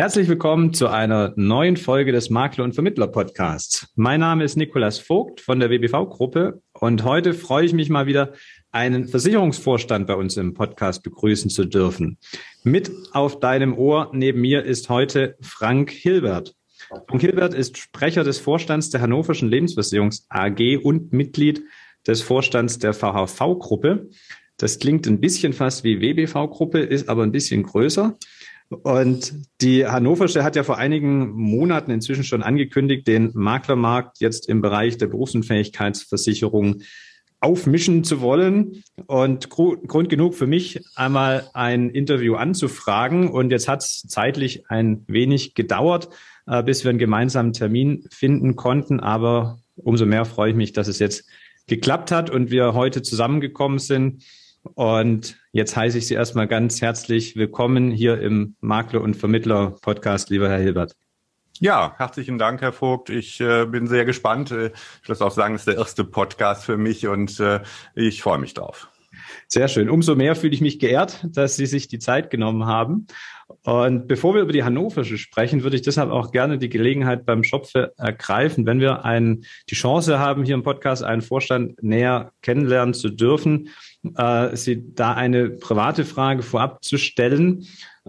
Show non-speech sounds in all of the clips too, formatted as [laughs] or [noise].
Herzlich willkommen zu einer neuen Folge des Makler und Vermittler Podcasts. Mein Name ist Nikolas Vogt von der WBV Gruppe und heute freue ich mich mal wieder, einen Versicherungsvorstand bei uns im Podcast begrüßen zu dürfen. Mit auf deinem Ohr neben mir ist heute Frank Hilbert. Frank Hilbert ist Sprecher des Vorstands der Hannoverschen Lebensversicherungs AG und Mitglied des Vorstands der VHV-Gruppe. Das klingt ein bisschen fast wie WBV-Gruppe, ist aber ein bisschen größer. Und die Hannoversche hat ja vor einigen Monaten inzwischen schon angekündigt, den Maklermarkt jetzt im Bereich der Berufsunfähigkeitsversicherung aufmischen zu wollen. Und Grund genug für mich, einmal ein Interview anzufragen. Und jetzt hat es zeitlich ein wenig gedauert, äh, bis wir einen gemeinsamen Termin finden konnten. Aber umso mehr freue ich mich, dass es jetzt geklappt hat und wir heute zusammengekommen sind. Und jetzt heiße ich Sie erstmal ganz herzlich willkommen hier im Makler und Vermittler Podcast, lieber Herr Hilbert. Ja, herzlichen Dank, Herr Vogt. Ich äh, bin sehr gespannt. Äh, ich muss auch sagen, es ist der erste Podcast für mich und äh, ich freue mich drauf. Sehr schön. Umso mehr fühle ich mich geehrt, dass Sie sich die Zeit genommen haben. Und bevor wir über die Hannoversche sprechen, würde ich deshalb auch gerne die Gelegenheit beim Schopfe ergreifen, wenn wir ein, die Chance haben, hier im Podcast einen Vorstand näher kennenlernen zu dürfen, äh, Sie da eine private Frage vorab zu stellen.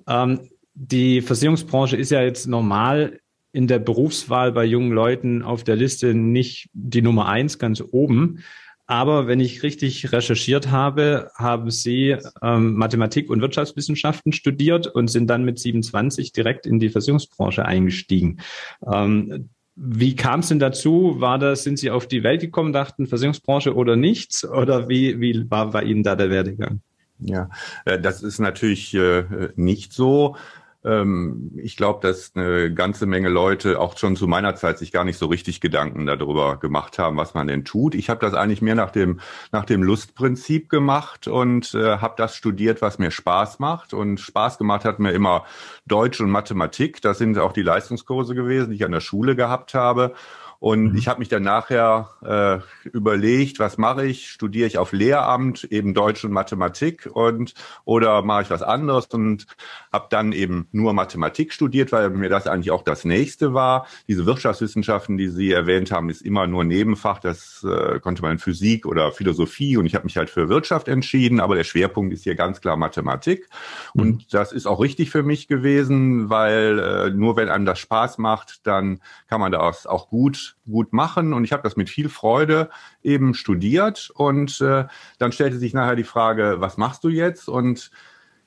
Ähm, die Versicherungsbranche ist ja jetzt normal in der Berufswahl bei jungen Leuten auf der Liste nicht die Nummer eins ganz oben. Aber wenn ich richtig recherchiert habe, haben Sie ähm, Mathematik und Wirtschaftswissenschaften studiert und sind dann mit 27 direkt in die Versicherungsbranche eingestiegen. Ähm, wie kam es denn dazu? War das, sind Sie auf die Welt gekommen, dachten Versicherungsbranche oder nichts? Oder wie, wie war bei Ihnen da der Werdegang? Ja, äh, das ist natürlich äh, nicht so. Ähm, ich glaube, dass eine ganze Menge Leute auch schon zu meiner Zeit sich gar nicht so richtig Gedanken darüber gemacht haben, was man denn tut. Ich habe das eigentlich mehr nach dem nach dem Lustprinzip gemacht und äh, habe das studiert, was mir Spaß macht. Und Spaß gemacht hat mir immer Deutsch und Mathematik. Das sind auch die Leistungskurse gewesen, die ich an der Schule gehabt habe. Und mhm. ich habe mich dann nachher äh, überlegt, was mache ich? Studiere ich auf Lehramt eben Deutsch und Mathematik und oder mache ich was anderes und habe dann eben nur Mathematik studiert, weil mir das eigentlich auch das nächste war. Diese Wirtschaftswissenschaften, die Sie erwähnt haben, ist immer nur Nebenfach. Das äh, konnte man in Physik oder Philosophie und ich habe mich halt für Wirtschaft entschieden, aber der Schwerpunkt ist hier ganz klar Mathematik. Mhm. Und das ist auch richtig für mich gewesen, weil äh, nur wenn einem das Spaß macht, dann kann man das auch gut gut machen. Und ich habe das mit viel Freude eben studiert. Und äh, dann stellte sich nachher die Frage, was machst du jetzt? Und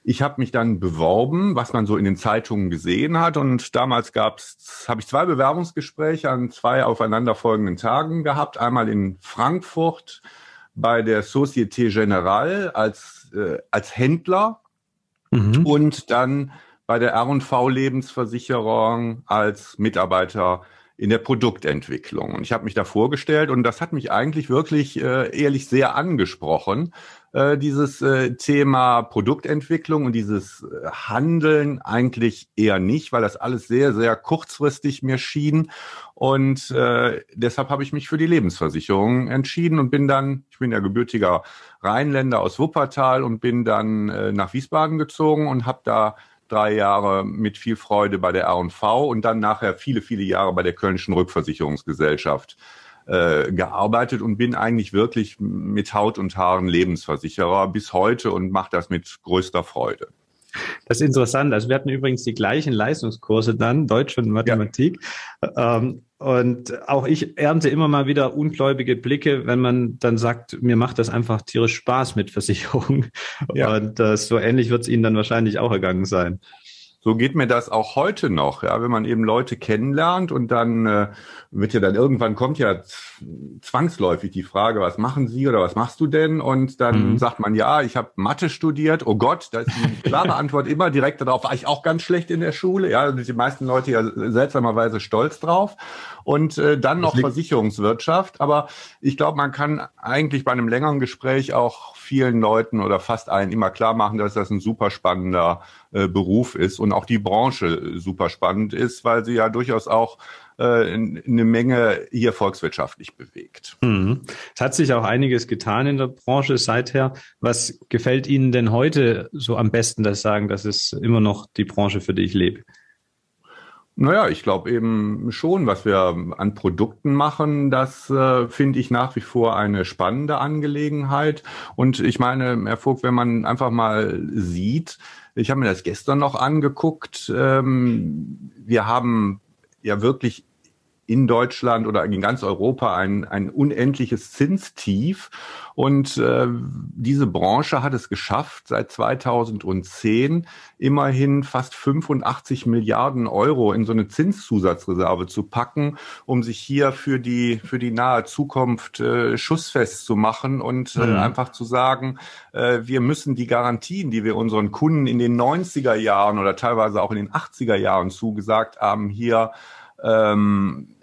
ich habe mich dann beworben, was man so in den Zeitungen gesehen hat. Und damals gab's, habe ich zwei Bewerbungsgespräche an zwei aufeinanderfolgenden Tagen gehabt, einmal in Frankfurt bei der Société Générale als äh, als Händler. Mhm. und dann bei der R&V Lebensversicherung als Mitarbeiter in der Produktentwicklung. Und ich habe mich da vorgestellt und das hat mich eigentlich wirklich äh, ehrlich sehr angesprochen, äh, dieses äh, Thema Produktentwicklung und dieses äh, Handeln eigentlich eher nicht, weil das alles sehr, sehr kurzfristig mir schien. Und äh, deshalb habe ich mich für die Lebensversicherung entschieden und bin dann, ich bin ja gebürtiger Rheinländer aus Wuppertal und bin dann äh, nach Wiesbaden gezogen und habe da drei Jahre mit viel Freude bei der R&V und dann nachher viele, viele Jahre bei der Kölnischen Rückversicherungsgesellschaft äh, gearbeitet und bin eigentlich wirklich mit Haut und Haaren Lebensversicherer bis heute und mache das mit größter Freude. Das ist interessant. Also wir hatten übrigens die gleichen Leistungskurse dann, Deutsch und Mathematik. Ja. Ähm, und auch ich ernte immer mal wieder ungläubige Blicke, wenn man dann sagt, mir macht das einfach tierisch Spaß mit Versicherung. Ja. Und äh, so ähnlich wird es Ihnen dann wahrscheinlich auch ergangen sein so geht mir das auch heute noch, ja, wenn man eben Leute kennenlernt und dann äh, wird ja dann irgendwann kommt ja zwangsläufig die Frage, was machen Sie oder was machst du denn? Und dann mhm. sagt man, ja, ich habe Mathe studiert. Oh Gott, da ist die [laughs] klare Antwort immer direkt darauf, war ich auch ganz schlecht in der Schule. Ja, sind die meisten Leute ja seltsamerweise stolz drauf. Und äh, dann noch Versicherungswirtschaft. Aber ich glaube, man kann eigentlich bei einem längeren Gespräch auch vielen Leuten oder fast allen immer klar machen, dass das ein super spannender äh, Beruf ist und auch die Branche super spannend ist, weil sie ja durchaus auch äh, eine Menge hier volkswirtschaftlich bewegt. Mhm. Es hat sich auch einiges getan in der Branche seither. Was gefällt Ihnen denn heute so am besten, dass Sie sagen, das ist immer noch die Branche, für die ich lebe? Naja, ich glaube eben schon, was wir an Produkten machen, das äh, finde ich nach wie vor eine spannende Angelegenheit. Und ich meine, Herr Vogt, wenn man einfach mal sieht, ich habe mir das gestern noch angeguckt, ähm, wir haben ja wirklich in Deutschland oder in ganz Europa ein, ein unendliches Zinstief. Und äh, diese Branche hat es geschafft, seit 2010 immerhin fast 85 Milliarden Euro in so eine Zinszusatzreserve zu packen, um sich hier für die, für die nahe Zukunft äh, schussfest zu machen und äh, mhm. einfach zu sagen, äh, wir müssen die Garantien, die wir unseren Kunden in den 90er Jahren oder teilweise auch in den 80er Jahren zugesagt haben, hier ähm,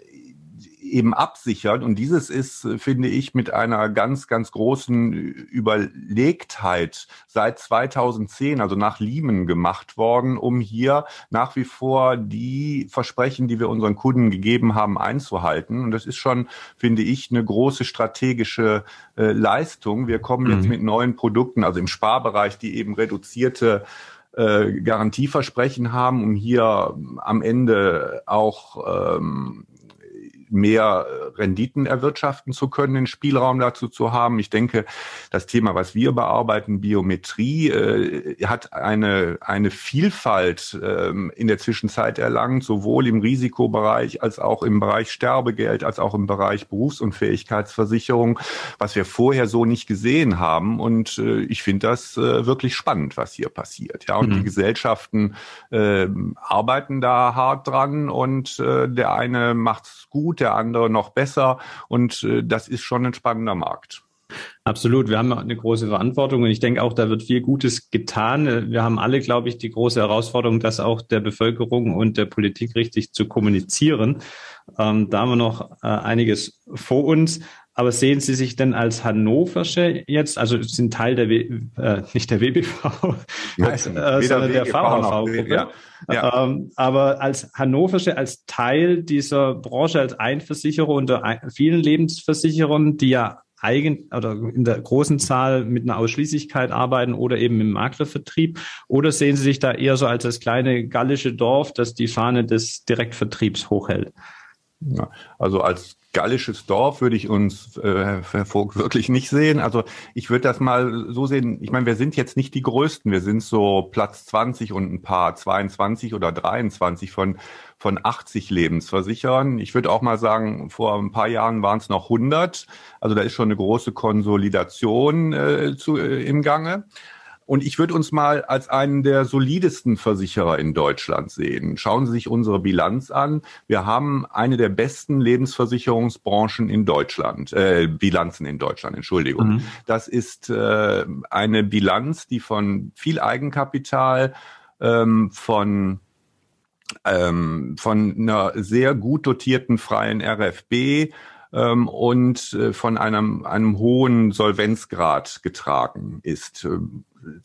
eben absichern. Und dieses ist, finde ich, mit einer ganz, ganz großen Überlegtheit seit 2010, also nach Lehman gemacht worden, um hier nach wie vor die Versprechen, die wir unseren Kunden gegeben haben, einzuhalten. Und das ist schon, finde ich, eine große strategische äh, Leistung. Wir kommen mhm. jetzt mit neuen Produkten, also im Sparbereich, die eben reduzierte äh, Garantieversprechen haben, um hier am Ende auch ähm, mehr äh, Renditen erwirtschaften zu können, den Spielraum dazu zu haben. Ich denke, das Thema, was wir bearbeiten, Biometrie, äh, hat eine, eine Vielfalt ähm, in der Zwischenzeit erlangt, sowohl im Risikobereich als auch im Bereich Sterbegeld, als auch im Bereich Berufsunfähigkeitsversicherung, was wir vorher so nicht gesehen haben. Und äh, ich finde das äh, wirklich spannend, was hier passiert. Ja, und mhm. die Gesellschaften äh, arbeiten da hart dran und äh, der eine macht's gut, der andere noch besser. Und äh, das ist schon ein spannender Markt. Absolut. Wir haben eine große Verantwortung und ich denke auch, da wird viel Gutes getan. Wir haben alle, glaube ich, die große Herausforderung, das auch der Bevölkerung und der Politik richtig zu kommunizieren. Ähm, da haben wir noch äh, einiges vor uns. Aber sehen Sie sich denn als Hannoversche jetzt, also sind Teil der, w, äh, nicht der WBV, [laughs] ja, äh, sondern der VHV-Gruppe, ja. ja. Ähm, aber als Hannoversche, als Teil dieser Branche, als Einversicherer unter vielen Lebensversicherern, die ja eigen oder in der großen Zahl mit einer Ausschließlichkeit arbeiten oder eben im Maklervertrieb? Oder sehen Sie sich da eher so als das kleine gallische Dorf, das die Fahne des Direktvertriebs hochhält? Ja, also als gallisches Dorf würde ich uns, äh, wirklich nicht sehen. Also ich würde das mal so sehen, ich meine, wir sind jetzt nicht die Größten, wir sind so Platz 20 und ein paar 22 oder 23 von, von 80 Lebensversicherern. Ich würde auch mal sagen, vor ein paar Jahren waren es noch 100. Also da ist schon eine große Konsolidation äh, zu, äh, im Gange. Und ich würde uns mal als einen der solidesten Versicherer in Deutschland sehen. Schauen Sie sich unsere Bilanz an. Wir haben eine der besten Lebensversicherungsbranchen in Deutschland, äh, Bilanzen in Deutschland, Entschuldigung. Mhm. Das ist äh, eine Bilanz, die von viel Eigenkapital, ähm, von ähm, von einer sehr gut dotierten freien RFB ähm, und äh, von einem, einem hohen Solvenzgrad getragen ist.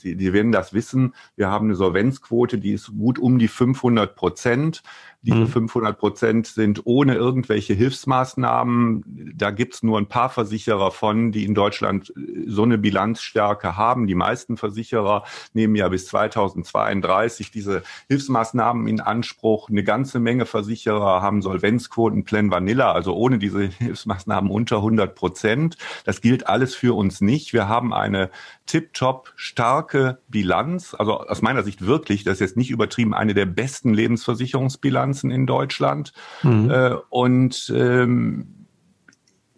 Die, die werden das wissen. Wir haben eine Solvenzquote, die ist gut um die 500 Prozent. Diese 500 mhm. Prozent sind ohne irgendwelche Hilfsmaßnahmen. Da gibt's nur ein paar Versicherer von, die in Deutschland äh, so eine Bilanzstärke haben. Die meisten Versicherer nehmen ja bis 2032 diese Hilfsmaßnahmen in Anspruch. Eine ganze Menge Versicherer haben Solvenzquoten Plan Vanilla, also ohne diese Hilfsmaßnahmen unter 100 Prozent. Das gilt alles für uns nicht. Wir haben eine tiptop starke Bilanz. Also aus meiner Sicht wirklich, das ist jetzt nicht übertrieben, eine der besten Lebensversicherungsbilanzen in Deutschland. Mhm. Äh, und ähm,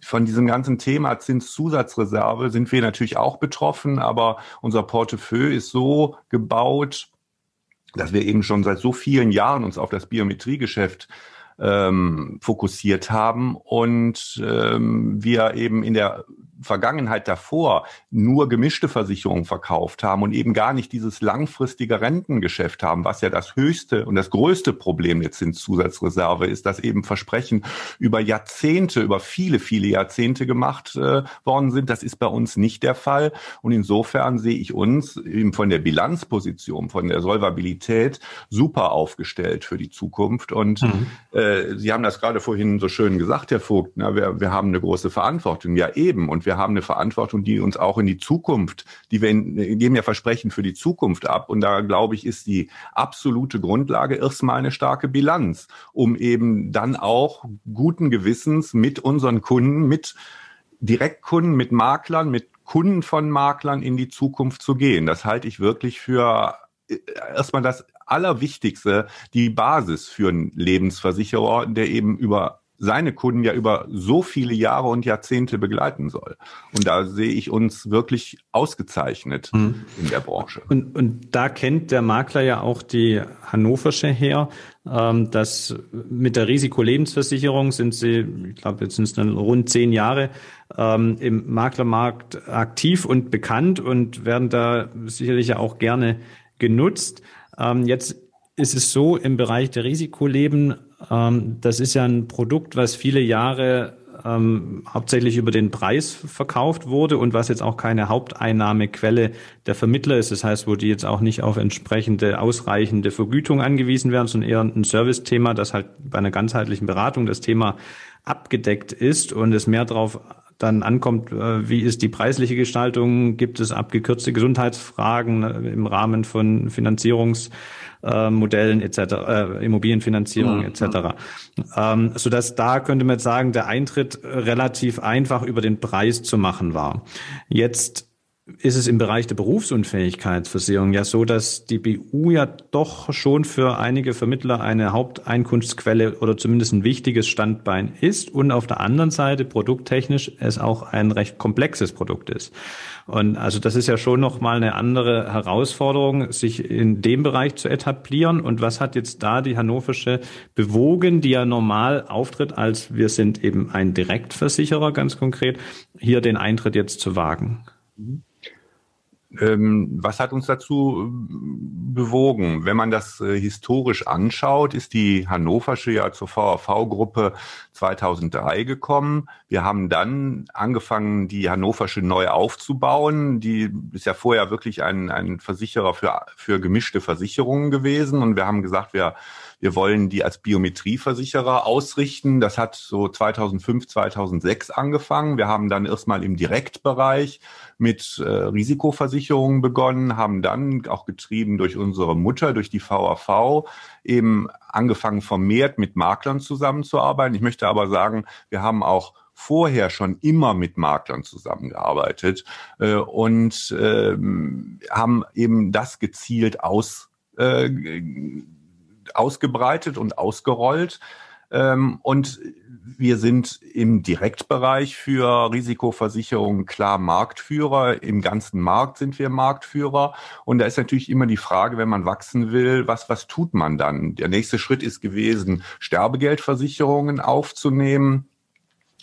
von diesem ganzen Thema Zinszusatzreserve sind wir natürlich auch betroffen, aber unser Portefeuille ist so gebaut, dass wir eben schon seit so vielen Jahren uns auf das Biometriegeschäft ähm, fokussiert haben und ähm, wir eben in der Vergangenheit davor nur gemischte Versicherungen verkauft haben und eben gar nicht dieses langfristige Rentengeschäft haben, was ja das höchste und das größte Problem der Zinszusatzreserve ist, dass eben Versprechen über Jahrzehnte, über viele, viele Jahrzehnte gemacht äh, worden sind. Das ist bei uns nicht der Fall. Und insofern sehe ich uns eben von der Bilanzposition, von der Solvabilität super aufgestellt für die Zukunft. Und mhm. äh, Sie haben das gerade vorhin so schön gesagt, Herr Vogt, na, wir, wir haben eine große Verantwortung. Ja, eben. Und wir haben eine Verantwortung, die uns auch in die Zukunft, die wir in, geben ja Versprechen für die Zukunft ab. Und da glaube ich, ist die absolute Grundlage erstmal eine starke Bilanz, um eben dann auch guten Gewissens mit unseren Kunden, mit Direktkunden, mit Maklern, mit Kunden von Maklern in die Zukunft zu gehen. Das halte ich wirklich für äh, erstmal das Allerwichtigste, die Basis für einen Lebensversicherer, der eben über seine Kunden ja über so viele Jahre und Jahrzehnte begleiten soll. Und da sehe ich uns wirklich ausgezeichnet mhm. in der Branche. Und, und da kennt der Makler ja auch die Hannoversche her, ähm, dass mit der Risikolebensversicherung sind sie, ich glaube, jetzt sind es dann rund zehn Jahre ähm, im Maklermarkt aktiv und bekannt und werden da sicherlich ja auch gerne genutzt. Ähm, jetzt ist es so im Bereich der Risikoleben, das ist ja ein Produkt, was viele Jahre ähm, hauptsächlich über den Preis verkauft wurde und was jetzt auch keine Haupteinnahmequelle der Vermittler ist. Das heißt, wo die jetzt auch nicht auf entsprechende ausreichende Vergütung angewiesen werden, sondern eher ein Service-Thema, das halt bei einer ganzheitlichen Beratung das Thema abgedeckt ist und es mehr darauf dann ankommt, äh, wie ist die preisliche Gestaltung, gibt es abgekürzte Gesundheitsfragen äh, im Rahmen von Finanzierungsmodellen etc., äh, Immobilienfinanzierung etc. Ähm, so dass da könnte man jetzt sagen, der Eintritt relativ einfach über den Preis zu machen war. Jetzt ist es im Bereich der Berufsunfähigkeitsversicherung ja so, dass die BU ja doch schon für einige Vermittler eine Haupteinkunftsquelle oder zumindest ein wichtiges Standbein ist und auf der anderen Seite produkttechnisch es auch ein recht komplexes Produkt ist. Und also das ist ja schon nochmal eine andere Herausforderung, sich in dem Bereich zu etablieren. Und was hat jetzt da die Hannoversche bewogen, die ja normal auftritt als wir sind eben ein Direktversicherer ganz konkret, hier den Eintritt jetzt zu wagen? Mhm. Ähm, was hat uns dazu äh, bewogen? Wenn man das äh, historisch anschaut, ist die Hannoversche ja zur VAV-Gruppe 2003 gekommen. Wir haben dann angefangen, die Hannoversche neu aufzubauen. Die ist ja vorher wirklich ein, ein Versicherer für, für gemischte Versicherungen gewesen. Und wir haben gesagt, wir wir wollen die als Biometrieversicherer ausrichten. Das hat so 2005, 2006 angefangen. Wir haben dann erstmal im Direktbereich mit äh, Risikoversicherungen begonnen, haben dann auch getrieben durch unsere Mutter, durch die VAV, eben angefangen vermehrt mit Maklern zusammenzuarbeiten. Ich möchte aber sagen, wir haben auch vorher schon immer mit Maklern zusammengearbeitet äh, und äh, haben eben das gezielt aus äh, ausgebreitet und ausgerollt. Ähm, und wir sind im Direktbereich für Risikoversicherungen klar Marktführer. Im ganzen Markt sind wir Marktführer. Und da ist natürlich immer die Frage, wenn man wachsen will, was, was tut man dann? Der nächste Schritt ist gewesen, Sterbegeldversicherungen aufzunehmen.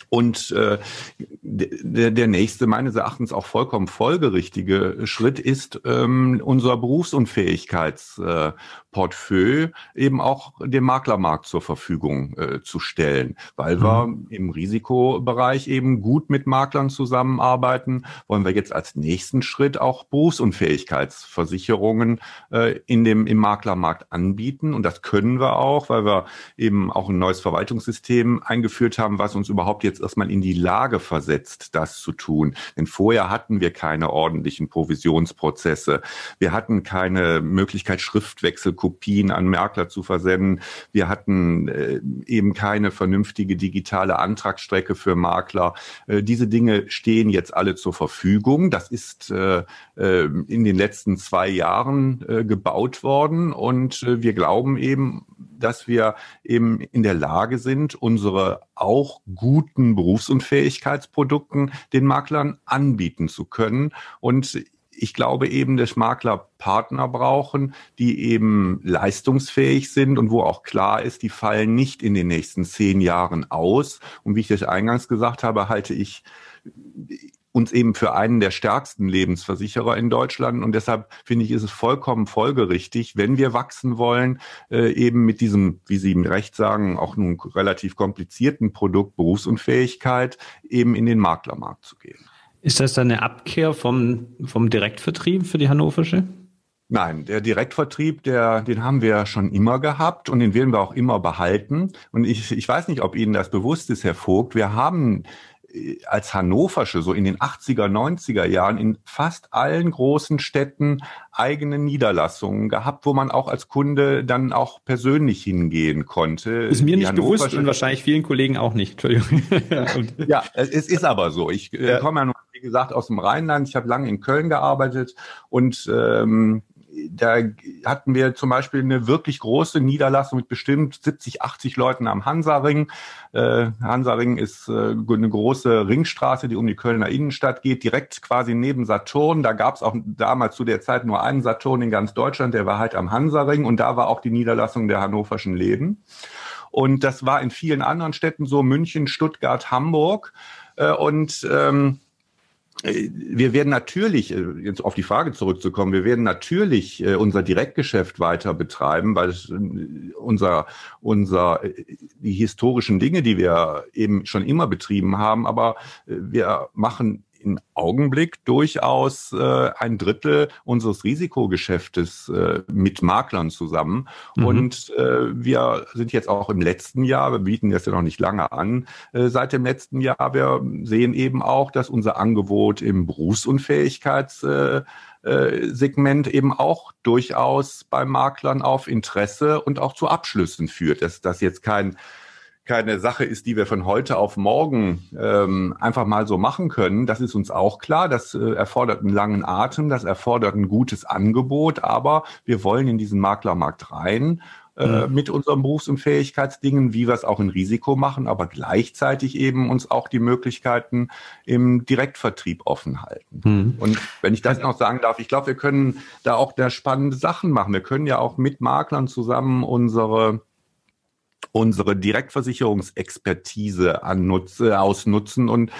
Und äh, der, der nächste, meines Erachtens auch vollkommen folgerichtige Schritt ist ähm, unser Berufsunfähigkeitsportfolio eben auch dem Maklermarkt zur Verfügung äh, zu stellen, weil mhm. wir im Risikobereich eben gut mit Maklern zusammenarbeiten, wollen wir jetzt als nächsten Schritt auch Berufsunfähigkeitsversicherungen äh, in dem im Maklermarkt anbieten und das können wir auch, weil wir eben auch ein neues Verwaltungssystem eingeführt haben, was uns überhaupt jetzt jetzt erstmal in die Lage versetzt, das zu tun. Denn vorher hatten wir keine ordentlichen Provisionsprozesse. Wir hatten keine Möglichkeit, Schriftwechselkopien an Merkler zu versenden. Wir hatten äh, eben keine vernünftige digitale Antragsstrecke für Makler. Äh, diese Dinge stehen jetzt alle zur Verfügung. Das ist äh, äh in den letzten zwei Jahren äh, gebaut worden und äh, wir glauben eben, dass wir eben in der Lage sind, unsere auch guten Berufsunfähigkeitsprodukten den Maklern anbieten zu können. Und ich glaube eben, dass Makler Partner brauchen, die eben leistungsfähig sind und wo auch klar ist, die fallen nicht in den nächsten zehn Jahren aus. Und wie ich das eingangs gesagt habe, halte ich uns eben für einen der stärksten Lebensversicherer in Deutschland. Und deshalb finde ich, ist es vollkommen folgerichtig, wenn wir wachsen wollen, äh, eben mit diesem, wie Sie recht sagen, auch nun relativ komplizierten Produkt Berufsunfähigkeit eben in den Maklermarkt zu gehen. Ist das dann eine Abkehr vom, vom Direktvertrieb für die Hannoversche? Nein, der Direktvertrieb, der, den haben wir schon immer gehabt und den werden wir auch immer behalten. Und ich, ich weiß nicht, ob Ihnen das bewusst ist, Herr Vogt. Wir haben als Hannoversche so in den 80er, 90er Jahren in fast allen großen Städten eigene Niederlassungen gehabt, wo man auch als Kunde dann auch persönlich hingehen konnte. Ist mir nicht bewusst und wahrscheinlich vielen Kollegen auch nicht. Entschuldigung. [laughs] ja, es ist aber so. Ich äh, ja. komme ja, wie gesagt, aus dem Rheinland. Ich habe lange in Köln gearbeitet und ähm, da hatten wir zum Beispiel eine wirklich große Niederlassung mit bestimmt 70, 80 Leuten am Hansaring. Äh, Hansaring ist äh, eine große Ringstraße, die um die Kölner Innenstadt geht, direkt quasi neben Saturn. Da gab es auch damals zu der Zeit nur einen Saturn in ganz Deutschland, der war halt am Hansaring und da war auch die Niederlassung der hannoverschen Leben. Und das war in vielen anderen Städten so, München, Stuttgart, Hamburg. Äh, und ähm, wir werden natürlich, äh, jetzt auf die Frage zurückzukommen, wir werden natürlich äh, unser Direktgeschäft weiter betreiben, weil äh, unser, unser, die historischen Dinge, die wir eben schon immer betrieben haben, aber wir machen im Augenblick durchaus äh, ein Drittel unseres Risikogeschäftes äh, mit Maklern zusammen. Mhm. Und äh, wir sind jetzt auch im letzten Jahr, wir bieten das ja noch nicht lange an, äh, seit dem letzten Jahr, wir sehen eben auch, dass unser Angebot im Berufsunfähigkeits äh, äh, Segment eben auch durchaus bei Maklern auf Interesse und auch zu Abschlüssen führt. Dass das jetzt kein keine Sache ist, die wir von heute auf morgen ähm, einfach mal so machen können. Das ist uns auch klar. Das äh, erfordert einen langen Atem, das erfordert ein gutes Angebot, aber wir wollen in diesen Maklermarkt rein äh, mhm. mit unseren Berufs- und Fähigkeitsdingen, wie wir es auch in Risiko machen, aber gleichzeitig eben uns auch die Möglichkeiten im Direktvertrieb offen halten. Mhm. Und wenn ich das noch sagen darf, ich glaube, wir können da auch da spannende Sachen machen. Wir können ja auch mit Maklern zusammen unsere unsere Direktversicherungsexpertise annutze, ausnutzen und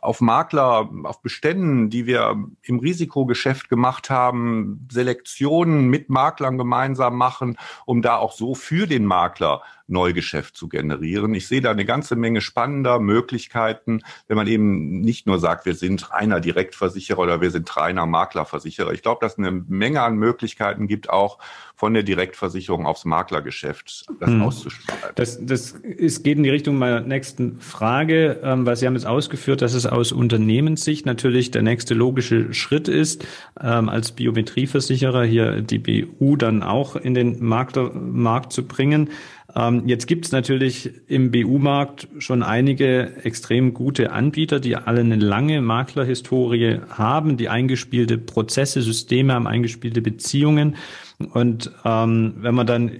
auf Makler, auf Beständen, die wir im Risikogeschäft gemacht haben, Selektionen mit Maklern gemeinsam machen, um da auch so für den Makler Neugeschäft zu generieren. Ich sehe da eine ganze Menge spannender Möglichkeiten, wenn man eben nicht nur sagt, wir sind reiner Direktversicherer oder wir sind reiner Maklerversicherer. Ich glaube, dass es eine Menge an Möglichkeiten gibt, auch von der Direktversicherung aufs Maklergeschäft das hm. auszuschreiben. Das, das ist, geht in die Richtung meiner nächsten Frage, ähm, weil Sie haben jetzt ausgeführt, dass es aus Unternehmenssicht natürlich der nächste logische Schritt ist, ähm, als Biometrieversicherer hier die BU dann auch in den Maklermarkt zu bringen. Ähm, jetzt gibt es natürlich im BU-Markt schon einige extrem gute Anbieter, die alle eine lange Maklerhistorie haben, die eingespielte Prozesse, Systeme haben, eingespielte Beziehungen. Und ähm, wenn man dann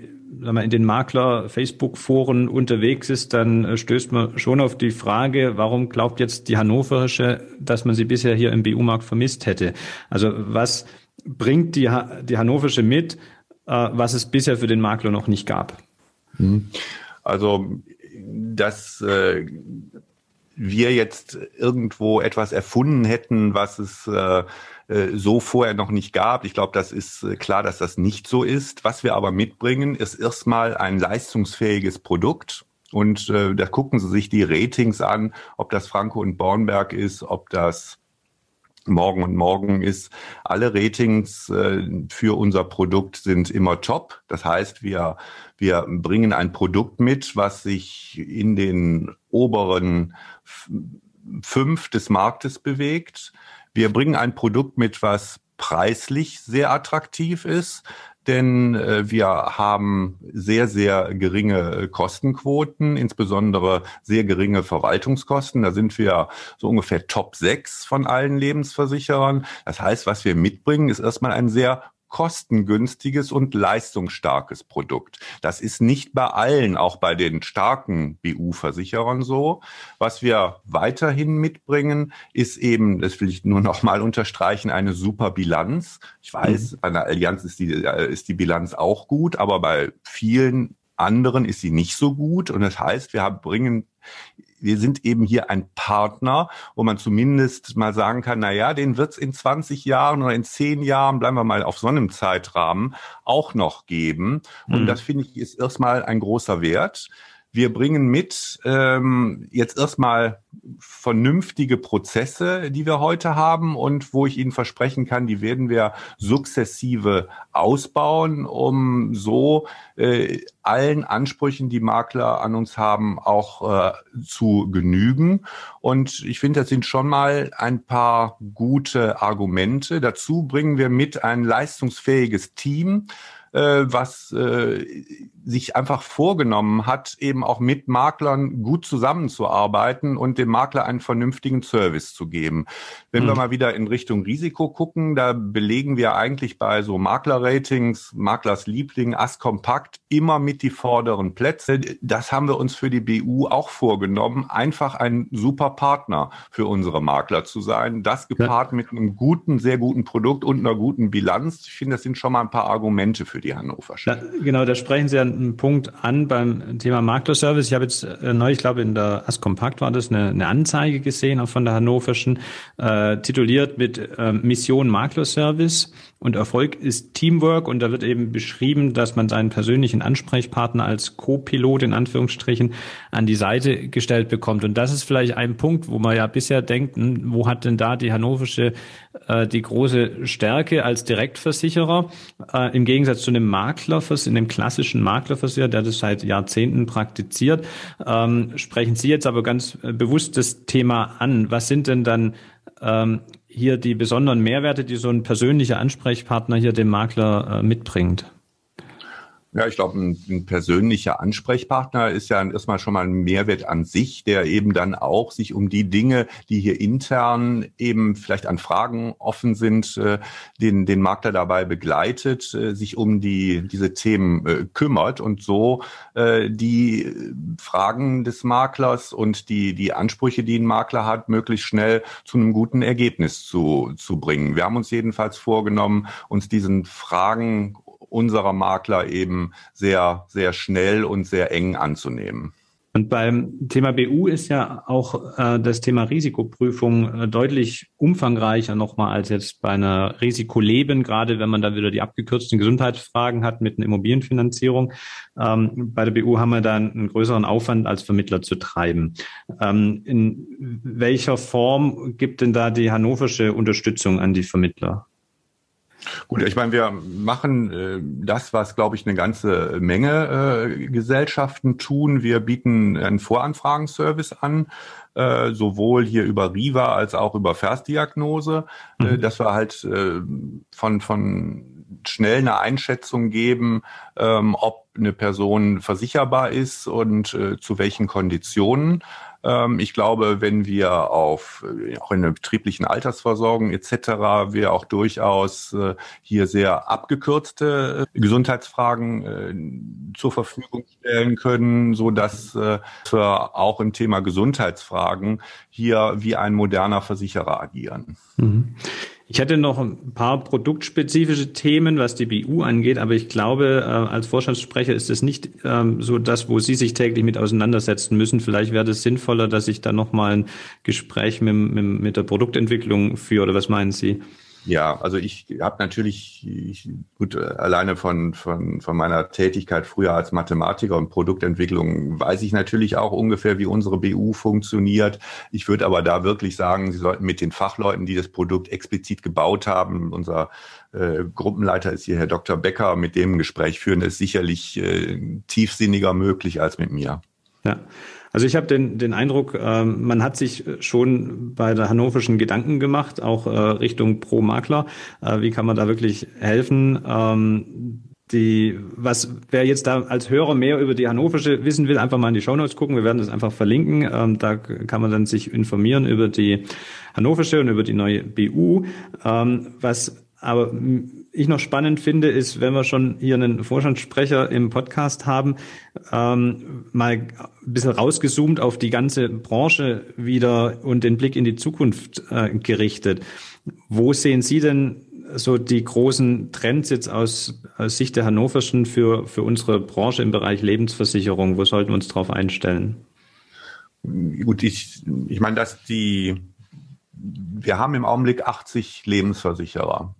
wenn man in den Makler-Facebook-Foren unterwegs ist, dann stößt man schon auf die Frage, warum glaubt jetzt die Hannoverische, dass man sie bisher hier im BU-Markt vermisst hätte? Also was bringt die, die Hannoverische mit, äh, was es bisher für den Makler noch nicht gab? Hm. Also, dass äh, wir jetzt irgendwo etwas erfunden hätten, was es äh, äh, so vorher noch nicht gab. Ich glaube, das ist äh, klar, dass das nicht so ist. Was wir aber mitbringen, ist erstmal ein leistungsfähiges Produkt. Und äh, da gucken Sie sich die Ratings an, ob das Franco und Bornberg ist, ob das Morgen und Morgen ist, alle Ratings äh, für unser Produkt sind immer top. Das heißt, wir, wir bringen ein Produkt mit, was sich in den oberen fünf des Marktes bewegt. Wir bringen ein Produkt mit, was preislich sehr attraktiv ist denn äh, wir haben sehr, sehr geringe äh, Kostenquoten, insbesondere sehr geringe Verwaltungskosten. Da sind wir so ungefähr Top 6 von allen Lebensversicherern. Das heißt, was wir mitbringen, ist erstmal ein sehr kostengünstiges und leistungsstarkes Produkt. Das ist nicht bei allen, auch bei den starken BU-Versicherern so. Was wir weiterhin mitbringen, ist eben, das will ich nur noch mal unterstreichen, eine super Bilanz. Ich weiß, mhm. bei einer Allianz ist die, äh, ist die Bilanz auch gut, aber bei vielen anderen ist sie nicht so gut. Und das heißt, wir haben, bringen wir sind eben hier ein Partner, wo man zumindest mal sagen kann, na ja, den wird es in 20 Jahren oder in 10 Jahren, bleiben wir mal auf so einem Zeitrahmen, auch noch geben. Und mhm. das finde ich ist erstmal ein großer Wert. Wir bringen mit ähm, jetzt erstmal vernünftige Prozesse, die wir heute haben und wo ich Ihnen versprechen kann, die werden wir sukzessive ausbauen, um so äh, allen Ansprüchen, die Makler an uns haben, auch äh, zu genügen. Und ich finde, das sind schon mal ein paar gute Argumente. Dazu bringen wir mit ein leistungsfähiges Team, äh, was äh, sich einfach vorgenommen hat, eben auch mit Maklern gut zusammenzuarbeiten und dem Makler einen vernünftigen Service zu geben. Wenn mhm. wir mal wieder in Richtung Risiko gucken, da belegen wir eigentlich bei so Maklerratings, Maklers Liebling, Askompakt immer mit die vorderen Plätze. Das haben wir uns für die BU auch vorgenommen, einfach ein super Partner für unsere Makler zu sein. Das gepaart ja. mit einem guten, sehr guten Produkt und einer guten Bilanz. Ich finde, das sind schon mal ein paar Argumente für die Hannover. Genau, da sprechen Sie einen Punkt an beim Thema Maklerservice. Ich habe jetzt äh, neu, ich glaube in der Askompakt war das eine, eine Anzeige gesehen, auch von der Hannoverschen, äh, tituliert mit äh, Mission Maklerservice und Erfolg ist Teamwork und da wird eben beschrieben, dass man seinen persönlichen Ansprechpartner als Co-Pilot in Anführungsstrichen an die Seite gestellt bekommt. Und das ist vielleicht ein Punkt, wo man ja bisher denkt, hm, wo hat denn da die Hannoversche äh, die große Stärke als Direktversicherer äh, im Gegensatz zu einem Makler, in dem klassischen Maklerversicherer, der das seit Jahrzehnten praktiziert. Ähm, sprechen Sie jetzt aber ganz äh, bewusst das Thema an. Was sind denn dann ähm, hier die besonderen Mehrwerte, die so ein persönlicher Ansprechpartner hier dem Makler äh, mitbringt? Ja, ich glaube, ein, ein, persönlicher Ansprechpartner ist ja erstmal schon mal ein Mehrwert an sich, der eben dann auch sich um die Dinge, die hier intern eben vielleicht an Fragen offen sind, äh, den, den Makler dabei begleitet, äh, sich um die, diese Themen äh, kümmert und so äh, die Fragen des Maklers und die, die Ansprüche, die ein Makler hat, möglichst schnell zu einem guten Ergebnis zu, zu bringen. Wir haben uns jedenfalls vorgenommen, uns diesen Fragen unserer Makler eben sehr, sehr schnell und sehr eng anzunehmen. Und beim Thema BU ist ja auch äh, das Thema Risikoprüfung äh, deutlich umfangreicher nochmal als jetzt bei einer Risikoleben, gerade wenn man da wieder die abgekürzten Gesundheitsfragen hat mit einer Immobilienfinanzierung. Ähm, bei der BU haben wir da einen größeren Aufwand als Vermittler zu treiben. Ähm, in welcher Form gibt denn da die hannoversche Unterstützung an die Vermittler? Gut, ich meine, wir machen äh, das, was, glaube ich, eine ganze Menge äh, Gesellschaften tun. Wir bieten einen Voranfragenservice an, äh, sowohl hier über Riva als auch über Versdiagnose, äh, mhm. dass wir halt äh, von, von schnell eine Einschätzung geben, ähm, ob eine Person versicherbar ist und äh, zu welchen Konditionen. Ähm, ich glaube, wenn wir auf äh, auch in der betrieblichen Altersversorgung etc. wir auch durchaus äh, hier sehr abgekürzte äh, Gesundheitsfragen zur Verfügung stellen können, so dass wir auch im Thema Gesundheitsfragen hier wie ein moderner Versicherer agieren. Mhm. Ich hätte noch ein paar produktspezifische Themen, was die BU angeht, aber ich glaube, äh, als Vorstandssprecher ist es nicht ähm, so das, wo Sie sich täglich mit auseinandersetzen müssen. Vielleicht wäre es sinnvoller, dass ich da nochmal ein Gespräch mit, mit, mit der Produktentwicklung führe, oder was meinen Sie? Ja, also ich habe natürlich, ich, gut, alleine von, von, von meiner Tätigkeit früher als Mathematiker und Produktentwicklung weiß ich natürlich auch ungefähr, wie unsere BU funktioniert. Ich würde aber da wirklich sagen, Sie sollten mit den Fachleuten, die das Produkt explizit gebaut haben, unser äh, Gruppenleiter ist hier Herr Dr. Becker, mit dem Gespräch führen, ist sicherlich äh, tiefsinniger möglich als mit mir. Ja. Also ich habe den, den Eindruck, äh, man hat sich schon bei der hannoverschen Gedanken gemacht, auch äh, Richtung Pro-Makler. Äh, wie kann man da wirklich helfen? Ähm, die, was, wer jetzt da als Hörer mehr über die Hannoversche wissen will, einfach mal in die Shownotes gucken. Wir werden das einfach verlinken. Ähm, da kann man dann sich informieren über die Hannoversche und über die neue BU. Ähm, was aber ich noch spannend finde, ist, wenn wir schon hier einen Vorstandssprecher im Podcast haben, ähm, mal ein bisschen rausgezoomt auf die ganze Branche wieder und den Blick in die Zukunft äh, gerichtet. Wo sehen Sie denn so die großen Trends jetzt aus, aus Sicht der Hannoverschen für, für unsere Branche im Bereich Lebensversicherung? Wo sollten wir uns darauf einstellen? Gut, ich, ich meine, dass die wir haben im Augenblick 80 Lebensversicherer.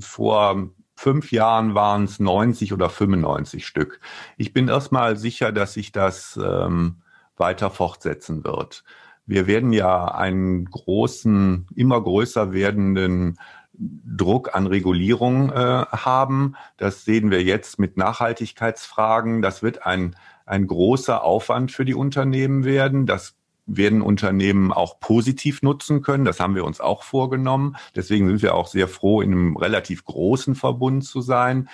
Vor fünf Jahren waren es 90 oder 95 Stück. Ich bin erstmal sicher, dass sich das ähm, weiter fortsetzen wird. Wir werden ja einen großen, immer größer werdenden Druck an Regulierung äh, haben. Das sehen wir jetzt mit Nachhaltigkeitsfragen. Das wird ein, ein großer Aufwand für die Unternehmen werden. Das werden Unternehmen auch positiv nutzen können. Das haben wir uns auch vorgenommen. Deswegen sind wir auch sehr froh, in einem relativ großen Verbund zu sein.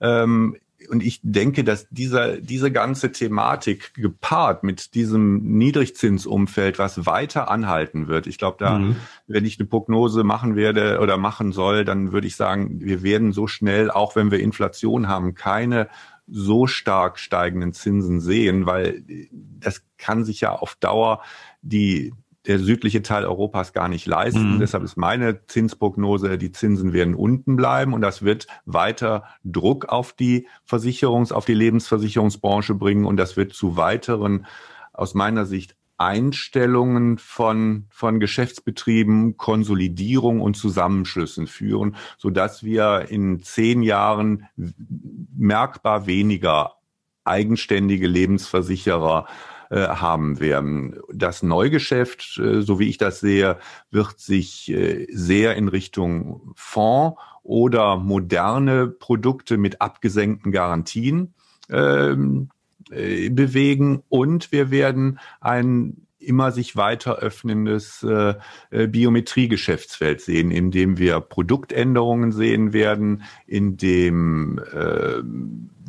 Ähm, und ich denke, dass dieser, diese ganze Thematik gepaart mit diesem Niedrigzinsumfeld, was weiter anhalten wird, ich glaube, da, mhm. wenn ich eine Prognose machen werde oder machen soll, dann würde ich sagen, wir werden so schnell, auch wenn wir Inflation haben, keine so stark steigenden Zinsen sehen, weil das kann sich ja auf Dauer die der südliche Teil Europas gar nicht leisten. Mhm. Deshalb ist meine Zinsprognose, die Zinsen werden unten bleiben und das wird weiter Druck auf die Versicherungs-, auf die Lebensversicherungsbranche bringen und das wird zu weiteren, aus meiner Sicht, Einstellungen von, von Geschäftsbetrieben, Konsolidierung und Zusammenschlüssen führen, so dass wir in zehn Jahren merkbar weniger eigenständige Lebensversicherer äh, haben werden. Das Neugeschäft, äh, so wie ich das sehe, wird sich äh, sehr in Richtung Fonds oder moderne Produkte mit abgesenkten Garantien ähm, äh, bewegen und wir werden ein immer sich weiter öffnendes äh, äh, Biometriegeschäftsfeld sehen, in dem wir Produktänderungen sehen werden, in dem äh,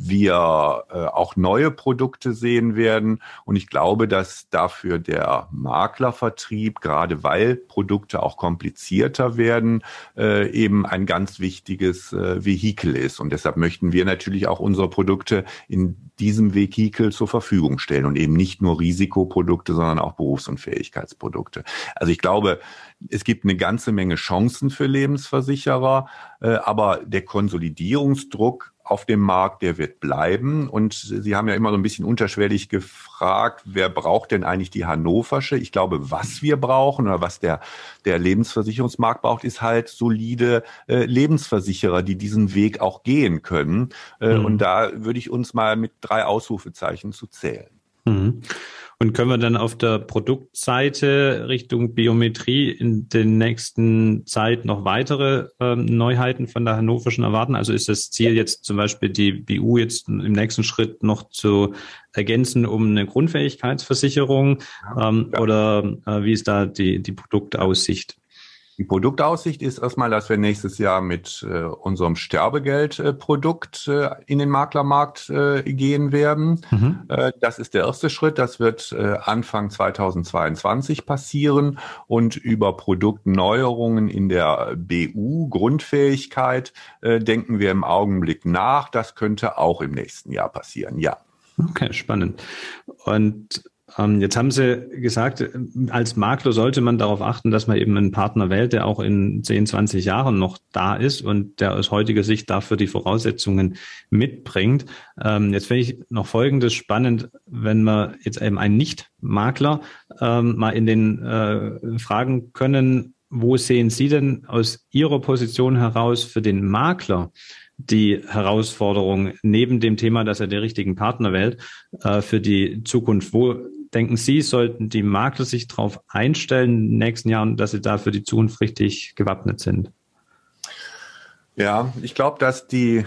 wir äh, auch neue Produkte sehen werden. Und ich glaube, dass dafür der Maklervertrieb, gerade weil Produkte auch komplizierter werden, äh, eben ein ganz wichtiges äh, Vehikel ist. Und deshalb möchten wir natürlich auch unsere Produkte in diesem Vehikel zur Verfügung stellen und eben nicht nur Risikoprodukte, sondern auch Berufs- und Fähigkeitsprodukte. Also ich glaube, es gibt eine ganze Menge Chancen für Lebensversicherer, äh, aber der Konsolidierungsdruck auf dem Markt, der wird bleiben. Und Sie haben ja immer so ein bisschen unterschwellig gefragt, wer braucht denn eigentlich die Hannoversche? Ich glaube, was wir brauchen oder was der, der Lebensversicherungsmarkt braucht, ist halt solide äh, Lebensversicherer, die diesen Weg auch gehen können. Äh, mhm. Und da würde ich uns mal mit drei Ausrufezeichen zu zählen. Mhm. Und können wir dann auf der Produktseite Richtung Biometrie in den nächsten Zeit noch weitere ähm, Neuheiten von der Hannoverschen erwarten? Also ist das Ziel jetzt zum Beispiel die BU jetzt im nächsten Schritt noch zu ergänzen um eine Grundfähigkeitsversicherung ähm, ja. oder äh, wie ist da die, die Produktaussicht? Die Produktaussicht ist erstmal, dass wir nächstes Jahr mit äh, unserem Sterbegeldprodukt äh, in den Maklermarkt äh, gehen werden. Mhm. Äh, das ist der erste Schritt. Das wird äh, Anfang 2022 passieren und über Produktneuerungen in der BU Grundfähigkeit äh, denken wir im Augenblick nach. Das könnte auch im nächsten Jahr passieren. Ja. Okay, spannend. Und jetzt haben Sie gesagt, als Makler sollte man darauf achten, dass man eben einen Partner wählt, der auch in 10, 20 Jahren noch da ist und der aus heutiger Sicht dafür die Voraussetzungen mitbringt. Ähm, jetzt finde ich noch Folgendes spannend, wenn wir jetzt eben einen Nicht-Makler ähm, mal in den äh, fragen können, wo sehen Sie denn aus Ihrer Position heraus für den Makler die Herausforderung neben dem Thema, dass er den richtigen Partner wählt, äh, für die Zukunft? Wo denken Sie, sollten die Makler sich darauf einstellen in den nächsten Jahren, dass sie da für die Zukunft richtig gewappnet sind? Ja, ich glaube, dass die,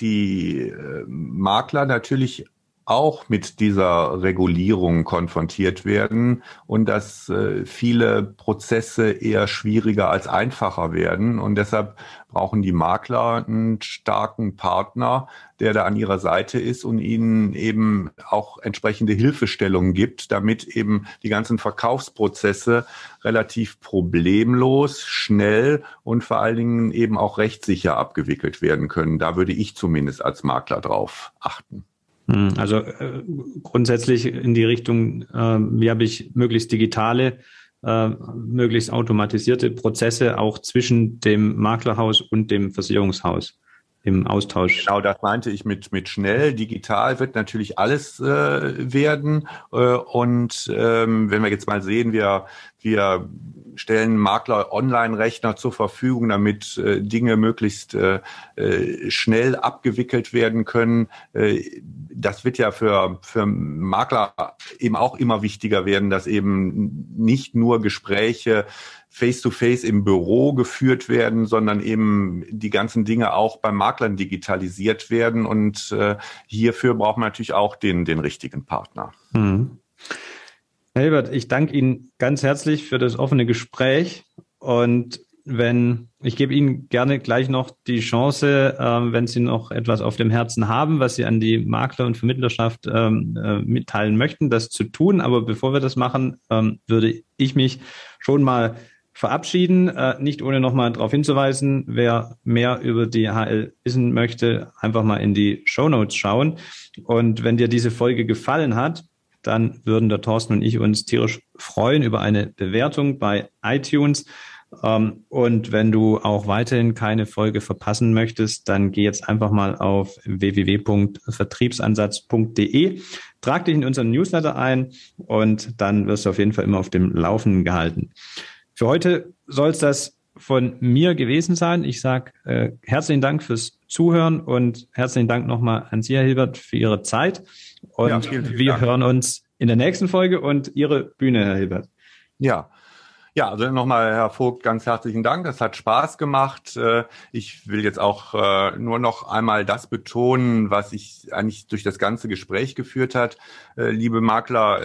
die äh, Makler natürlich auch mit dieser Regulierung konfrontiert werden und dass äh, viele Prozesse eher schwieriger als einfacher werden. Und deshalb brauchen die Makler einen starken Partner, der da an ihrer Seite ist und ihnen eben auch entsprechende Hilfestellungen gibt, damit eben die ganzen Verkaufsprozesse relativ problemlos, schnell und vor allen Dingen eben auch rechtssicher abgewickelt werden können. Da würde ich zumindest als Makler drauf achten. Hm, also äh, grundsätzlich in die Richtung, äh, wie habe ich möglichst digitale, äh, möglichst automatisierte Prozesse auch zwischen dem Maklerhaus und dem Versicherungshaus im Austausch. Genau, das meinte ich mit, mit schnell. Digital wird natürlich alles äh, werden. Äh, und ähm, wenn wir jetzt mal sehen, wir, wir stellen Makler Online-Rechner zur Verfügung, damit äh, Dinge möglichst äh, äh, schnell abgewickelt werden können. Äh, das wird ja für, für Makler eben auch immer wichtiger werden, dass eben nicht nur Gespräche face-to-face -face im Büro geführt werden, sondern eben die ganzen Dinge auch beim Maklern digitalisiert werden. Und äh, hierfür braucht man natürlich auch den, den richtigen Partner. Mhm. Herr Hilbert, ich danke Ihnen ganz herzlich für das offene Gespräch und wenn ich gebe Ihnen gerne gleich noch die Chance, äh, wenn Sie noch etwas auf dem Herzen haben, was Sie an die Makler und Vermittlerschaft ähm, äh, mitteilen möchten, das zu tun. Aber bevor wir das machen, ähm, würde ich mich schon mal verabschieden, äh, nicht ohne nochmal darauf hinzuweisen, wer mehr über die HL wissen möchte, einfach mal in die Show Notes schauen. Und wenn dir diese Folge gefallen hat, dann würden der Thorsten und ich uns tierisch freuen über eine Bewertung bei iTunes. Ähm, und wenn du auch weiterhin keine Folge verpassen möchtest, dann geh jetzt einfach mal auf www.vertriebsansatz.de, trag dich in unseren Newsletter ein und dann wirst du auf jeden Fall immer auf dem Laufenden gehalten. Für heute soll es das von mir gewesen sein. Ich sage äh, herzlichen Dank fürs Zuhören und herzlichen Dank nochmal an Sie, Herr Hilbert, für Ihre Zeit. Und ja, vielen, vielen wir Dank. hören uns in der nächsten Folge und Ihre Bühne, Herr Hilbert. Ja, ja, also nochmal, Herr Vogt, ganz herzlichen Dank. Das hat Spaß gemacht. Äh, ich will jetzt auch äh, nur noch einmal das betonen, was ich eigentlich durch das ganze Gespräch geführt hat. Äh, liebe Makler,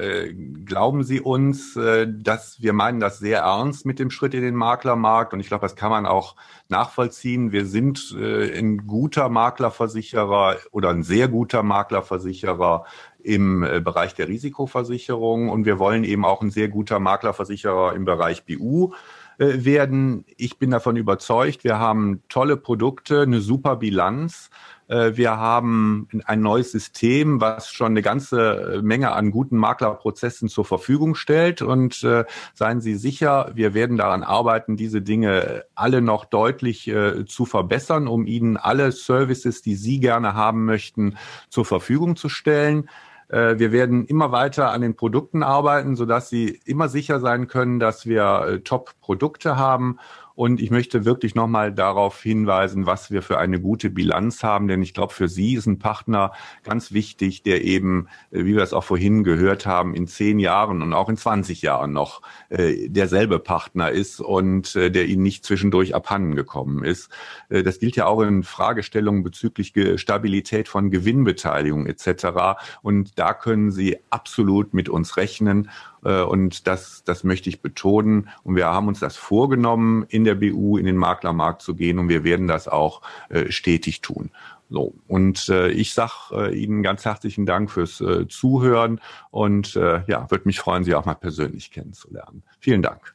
glauben Sie uns, dass wir meinen das sehr ernst mit dem Schritt in den Maklermarkt. Und ich glaube, das kann man auch nachvollziehen. Wir sind ein guter Maklerversicherer oder ein sehr guter Maklerversicherer im äh, Bereich der Risikoversicherung und wir wollen eben auch ein sehr guter Maklerversicherer im Bereich BU äh, werden. Ich bin davon überzeugt, wir haben tolle Produkte, eine super Bilanz. Äh, wir haben ein neues System, was schon eine ganze Menge an guten Maklerprozessen zur Verfügung stellt. Und äh, seien Sie sicher, wir werden daran arbeiten, diese Dinge alle noch deutlich äh, zu verbessern, um Ihnen alle Services, die Sie gerne haben möchten, zur Verfügung zu stellen. Äh, wir werden immer weiter an den Produkten arbeiten, sodass Sie immer sicher sein können, dass wir äh, Top-Produkte haben und ich möchte wirklich nochmal darauf hinweisen, was wir für eine gute Bilanz haben, denn ich glaube, für Sie ist ein Partner ganz wichtig, der eben, äh, wie wir es auch vorhin gehört haben, in zehn Jahren und auch in 20 Jahren noch äh, derselbe Partner ist und äh, der Ihnen nicht zwischendurch abhanden gekommen ist. Das gilt ja auch in Fragestellungen bezüglich Stabilität von Gewinnbeteiligung etc. Und da können Sie absolut mit uns rechnen. Äh, und das, das möchte ich betonen. Und wir haben uns das vorgenommen, in der BU in den Maklermarkt zu gehen und wir werden das auch äh, stetig tun. So, und äh, ich sage äh, Ihnen ganz herzlichen Dank fürs äh, Zuhören und äh, ja, würde mich freuen, Sie auch mal persönlich kennenzulernen. Vielen Dank.